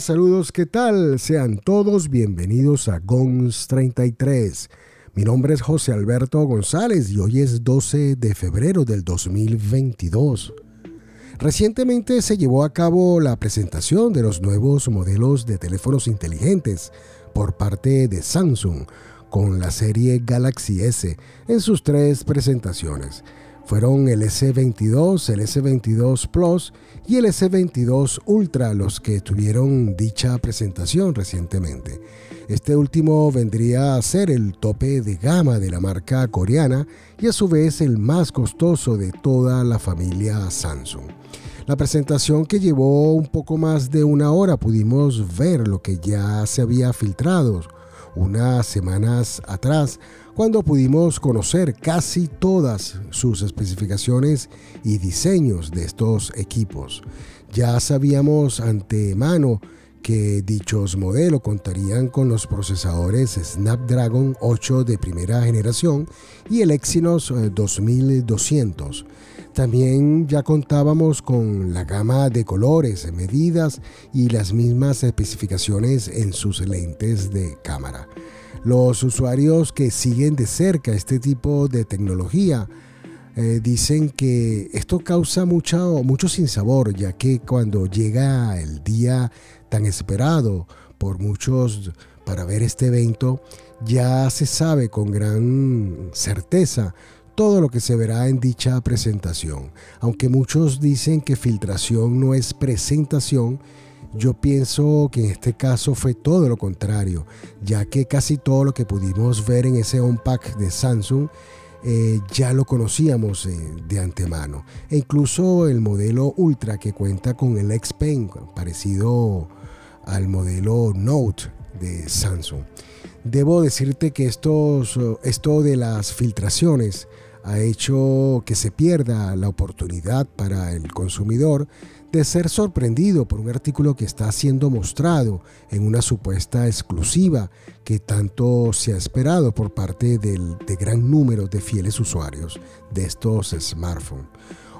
Saludos, ¿qué tal? Sean todos bienvenidos a GONS 33. Mi nombre es José Alberto González y hoy es 12 de febrero del 2022. Recientemente se llevó a cabo la presentación de los nuevos modelos de teléfonos inteligentes por parte de Samsung con la serie Galaxy S en sus tres presentaciones. Fueron el S22, el S22 Plus y el S22 Ultra los que tuvieron dicha presentación recientemente. Este último vendría a ser el tope de gama de la marca coreana y a su vez el más costoso de toda la familia Samsung. La presentación que llevó un poco más de una hora pudimos ver lo que ya se había filtrado unas semanas atrás cuando pudimos conocer casi todas sus especificaciones y diseños de estos equipos. Ya sabíamos antemano que dichos modelos contarían con los procesadores Snapdragon 8 de primera generación y el Exynos 2200. También ya contábamos con la gama de colores, medidas y las mismas especificaciones en sus lentes de cámara. Los usuarios que siguen de cerca este tipo de tecnología eh, dicen que esto causa mucho, mucho sinsabor, ya que cuando llega el día tan esperado por muchos para ver este evento, ya se sabe con gran certeza todo lo que se verá en dicha presentación. Aunque muchos dicen que filtración no es presentación, yo pienso que en este caso fue todo lo contrario, ya que casi todo lo que pudimos ver en ese unpack de Samsung eh, ya lo conocíamos eh, de antemano. E incluso el modelo Ultra que cuenta con el X Pen, parecido al modelo Note de Samsung. Debo decirte que estos, esto de las filtraciones ha hecho que se pierda la oportunidad para el consumidor de ser sorprendido por un artículo que está siendo mostrado en una supuesta exclusiva que tanto se ha esperado por parte del, de gran número de fieles usuarios de estos smartphones.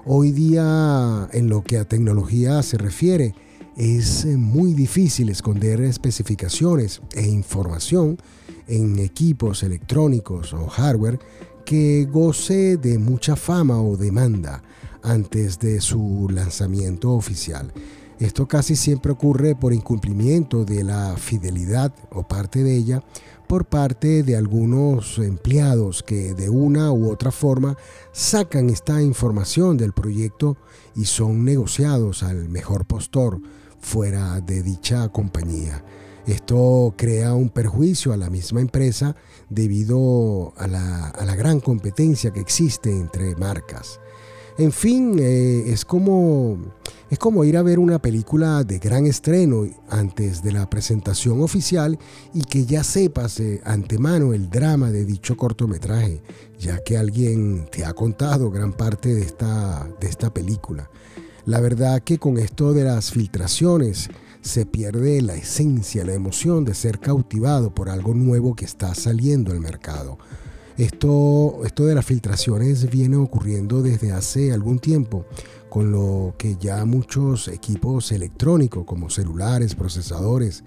Hoy día, en lo que a tecnología se refiere, es muy difícil esconder especificaciones e información en equipos electrónicos o hardware que goce de mucha fama o demanda antes de su lanzamiento oficial. Esto casi siempre ocurre por incumplimiento de la fidelidad o parte de ella por parte de algunos empleados que de una u otra forma sacan esta información del proyecto y son negociados al mejor postor fuera de dicha compañía. Esto crea un perjuicio a la misma empresa debido a la, gran competencia que existe entre marcas. En fin, eh, es, como, es como ir a ver una película de gran estreno antes de la presentación oficial y que ya sepas antemano el drama de dicho cortometraje, ya que alguien te ha contado gran parte de esta, de esta película. La verdad que con esto de las filtraciones, se pierde la esencia, la emoción de ser cautivado por algo nuevo que está saliendo al mercado. Esto, esto de las filtraciones viene ocurriendo desde hace algún tiempo, con lo que ya muchos equipos electrónicos como celulares, procesadores,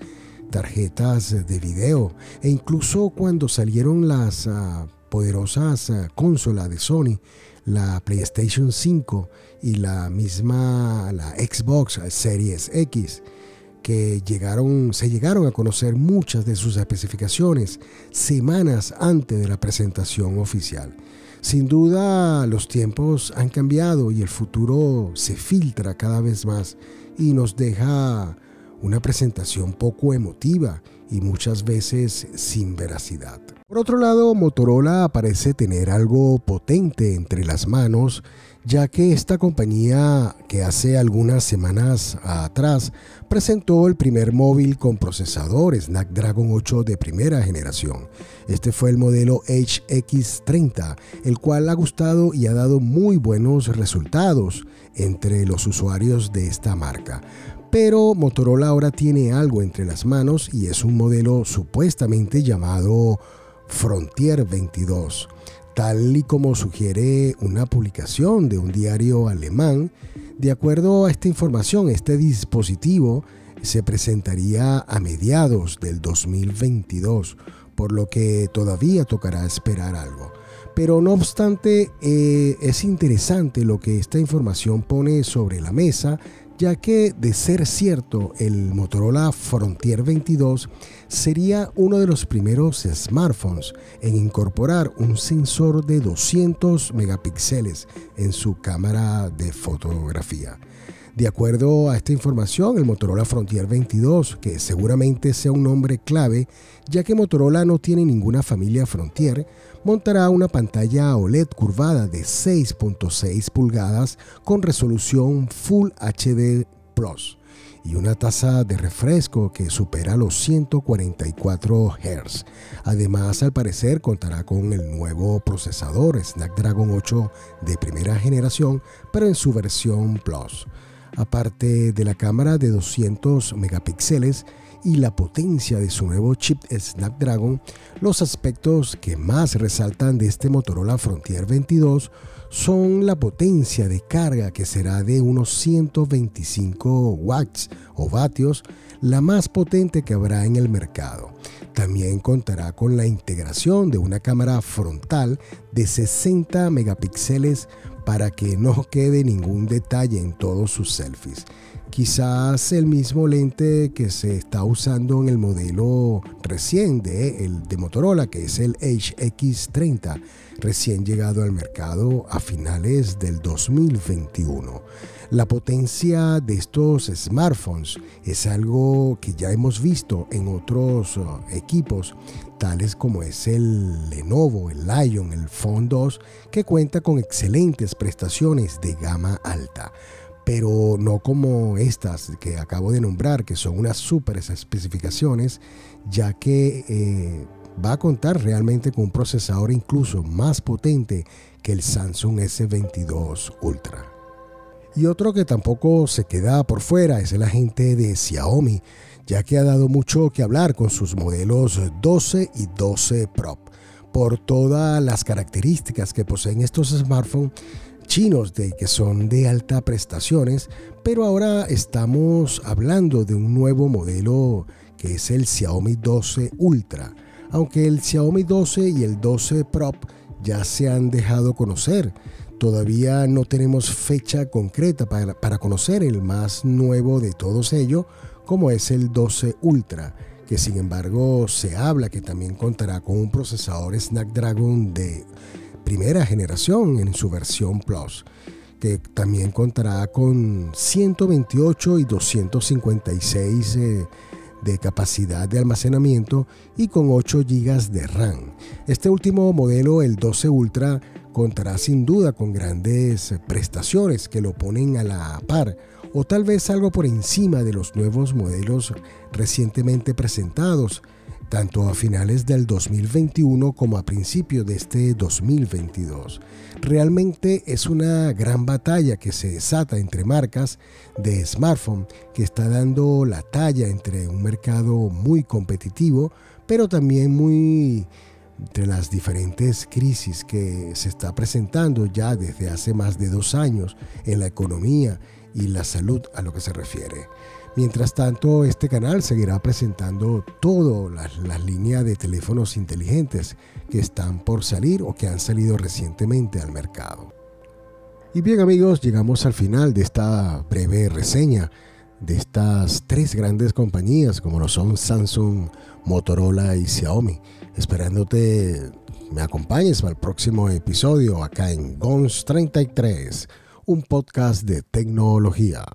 tarjetas de video e incluso cuando salieron las ah, poderosas ah, consolas de Sony, la PlayStation 5 y la misma la Xbox Series X, que llegaron, se llegaron a conocer muchas de sus especificaciones semanas antes de la presentación oficial. Sin duda los tiempos han cambiado y el futuro se filtra cada vez más y nos deja una presentación poco emotiva y muchas veces sin veracidad. Por otro lado, Motorola parece tener algo potente entre las manos ya que esta compañía que hace algunas semanas atrás presentó el primer móvil con procesador Snapdragon 8 de primera generación. Este fue el modelo HX30, el cual ha gustado y ha dado muy buenos resultados entre los usuarios de esta marca. Pero Motorola ahora tiene algo entre las manos y es un modelo supuestamente llamado Frontier 22 tal y como sugiere una publicación de un diario alemán. De acuerdo a esta información, este dispositivo se presentaría a mediados del 2022, por lo que todavía tocará esperar algo. Pero no obstante, eh, es interesante lo que esta información pone sobre la mesa, ya que de ser cierto, el Motorola Frontier 22 sería uno de los primeros smartphones en incorporar un sensor de 200 megapíxeles en su cámara de fotografía. De acuerdo a esta información, el Motorola Frontier 22, que seguramente sea un nombre clave, ya que Motorola no tiene ninguna familia Frontier, montará una pantalla OLED curvada de 6.6 pulgadas con resolución Full HD Plus y una tasa de refresco que supera los 144 Hz. Además, al parecer contará con el nuevo procesador Snapdragon 8 de primera generación, pero en su versión Plus. Aparte de la cámara de 200 megapíxeles, y la potencia de su nuevo chip Snapdragon, los aspectos que más resaltan de este Motorola Frontier 22 son la potencia de carga que será de unos 125 watts o vatios, la más potente que habrá en el mercado. También contará con la integración de una cámara frontal de 60 megapíxeles para que no quede ningún detalle en todos sus selfies quizás el mismo lente que se está usando en el modelo recién de, el de Motorola, que es el HX30, recién llegado al mercado a finales del 2021. La potencia de estos smartphones es algo que ya hemos visto en otros uh, equipos, tales como es el Lenovo, el Lion, el Phone 2, que cuenta con excelentes prestaciones de gama alta pero no como estas que acabo de nombrar, que son unas super especificaciones, ya que eh, va a contar realmente con un procesador incluso más potente que el Samsung S22 Ultra. Y otro que tampoco se queda por fuera es el agente de Xiaomi, ya que ha dado mucho que hablar con sus modelos 12 y 12 Pro, por todas las características que poseen estos smartphones chinos de que son de alta prestaciones, pero ahora estamos hablando de un nuevo modelo que es el Xiaomi 12 Ultra, aunque el Xiaomi 12 y el 12 Pro ya se han dejado conocer. Todavía no tenemos fecha concreta para, para conocer el más nuevo de todos ellos, como es el 12 Ultra, que sin embargo se habla que también contará con un procesador Snapdragon de primera generación en su versión Plus, que también contará con 128 y 256 eh, de capacidad de almacenamiento y con 8 GB de RAM. Este último modelo, el 12 Ultra, contará sin duda con grandes prestaciones que lo ponen a la par o tal vez algo por encima de los nuevos modelos recientemente presentados tanto a finales del 2021 como a principios de este 2022. Realmente es una gran batalla que se desata entre marcas de smartphone que está dando la talla entre un mercado muy competitivo, pero también muy entre las diferentes crisis que se está presentando ya desde hace más de dos años en la economía y la salud a lo que se refiere. Mientras tanto, este canal seguirá presentando todas las, líneas de teléfonos inteligentes que están por salir o que han salido recientemente al mercado. Y bien amigos, llegamos al final de esta breve reseña de estas tres grandes compañías como lo son Samsung, Motorola y Xiaomi. Esperándote me acompañes para el próximo episodio acá en GONS 33, un podcast de tecnología.